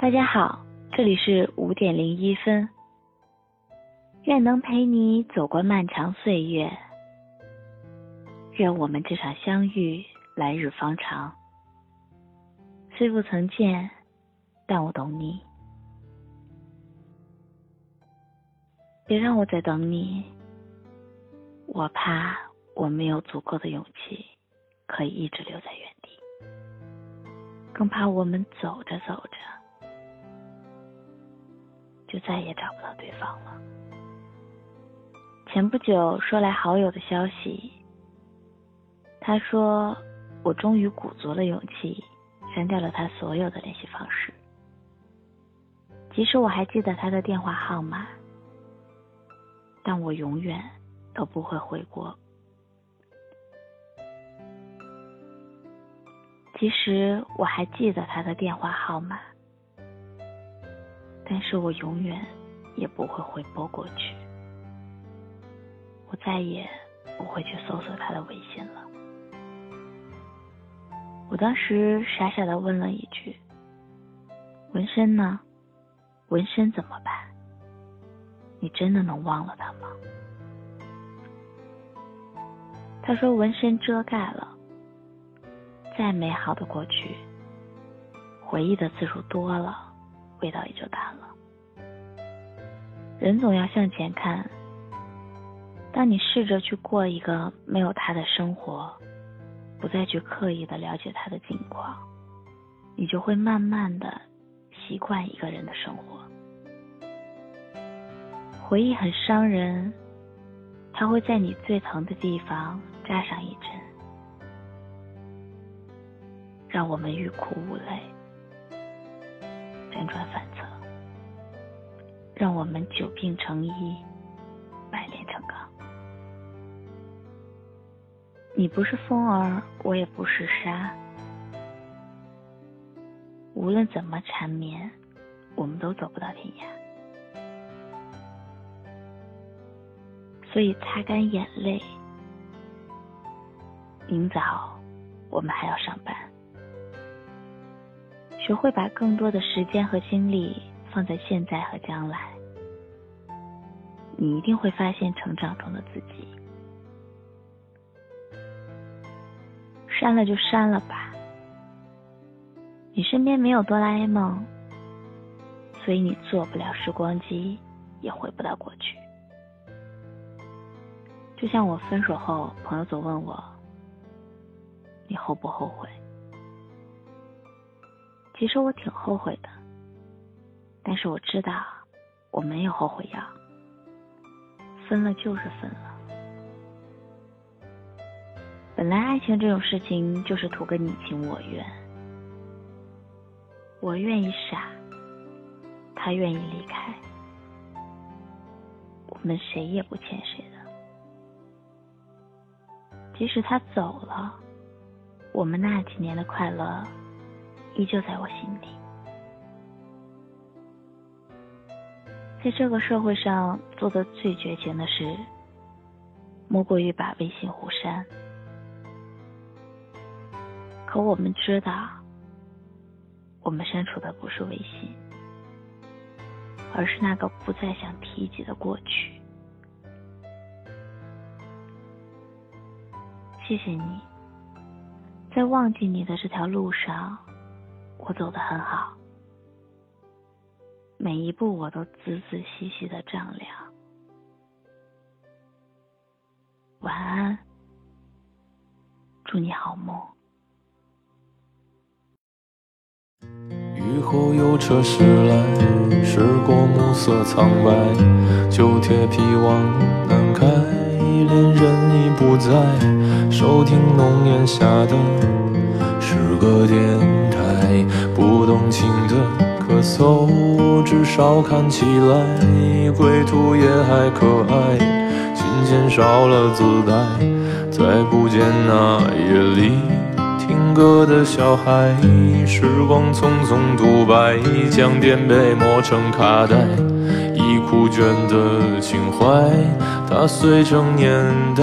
大家好，这里是五点零一分。愿能陪你走过漫长岁月，愿我们这场相遇来日方长。虽不曾见，但我懂你。别让我再等你，我怕我没有足够的勇气可以一直留在原地，更怕我们走着走着就再也找不到对方了。前不久说来好友的消息，他说我终于鼓足了勇气删掉了他所有的联系方式，即使我还记得他的电话号码。但我永远都不会回国。其实我还记得他的电话号码，但是我永远也不会回拨过去。我再也不会去搜索他的微信了。我当时傻傻的问了一句：“纹身呢？纹身怎么办？”你真的能忘了他吗？他说：“纹身遮盖了，再美好的过去，回忆的次数多了，味道也就淡了。人总要向前看。当你试着去过一个没有他的生活，不再去刻意的了解他的近况，你就会慢慢的习惯一个人的生活。”回忆很伤人，它会在你最疼的地方扎上一针，让我们欲哭无泪，辗转反侧，让我们久病成医，百炼成钢。你不是风儿，我也不是沙，无论怎么缠绵，我们都走不到天涯。所以，擦干眼泪。明早，我们还要上班。学会把更多的时间和精力放在现在和将来，你一定会发现成长中的自己。删了就删了吧。你身边没有哆啦 A 梦，所以你做不了时光机，也回不到过去。就像我分手后，朋友总问我：“你后不后悔？”其实我挺后悔的，但是我知道我没有后悔药。分了就是分了。本来爱情这种事情就是图个你情我愿，我愿意傻，他愿意离开，我们谁也不欠谁的。即使他走了，我们那几年的快乐依旧在我心底。在这个社会上做的最绝情的事，莫过于把微信互删。可我们知道，我们删除的不是微信，而是那个不再想提及的过去。谢谢你，在忘记你的这条路上，我走得很好，每一步我都仔仔细细的丈量。晚安，祝你好梦。雨后有车驶来，驶过暮色苍白，旧铁皮往南开，恋人已不在。收听浓烟下的是个电台，不动情的咳嗽，至少看起来归途也还可爱。琴弦少了姿态，再不见那夜里听歌的小孩。时光匆匆独白，将颠沛磨成卡带，已枯卷的情怀踏碎成年代。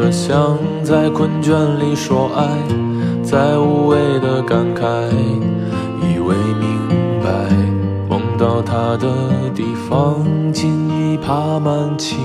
着，想在困倦里说爱，在无谓的感慨，以为明白，梦到他的地方，尽已爬满青。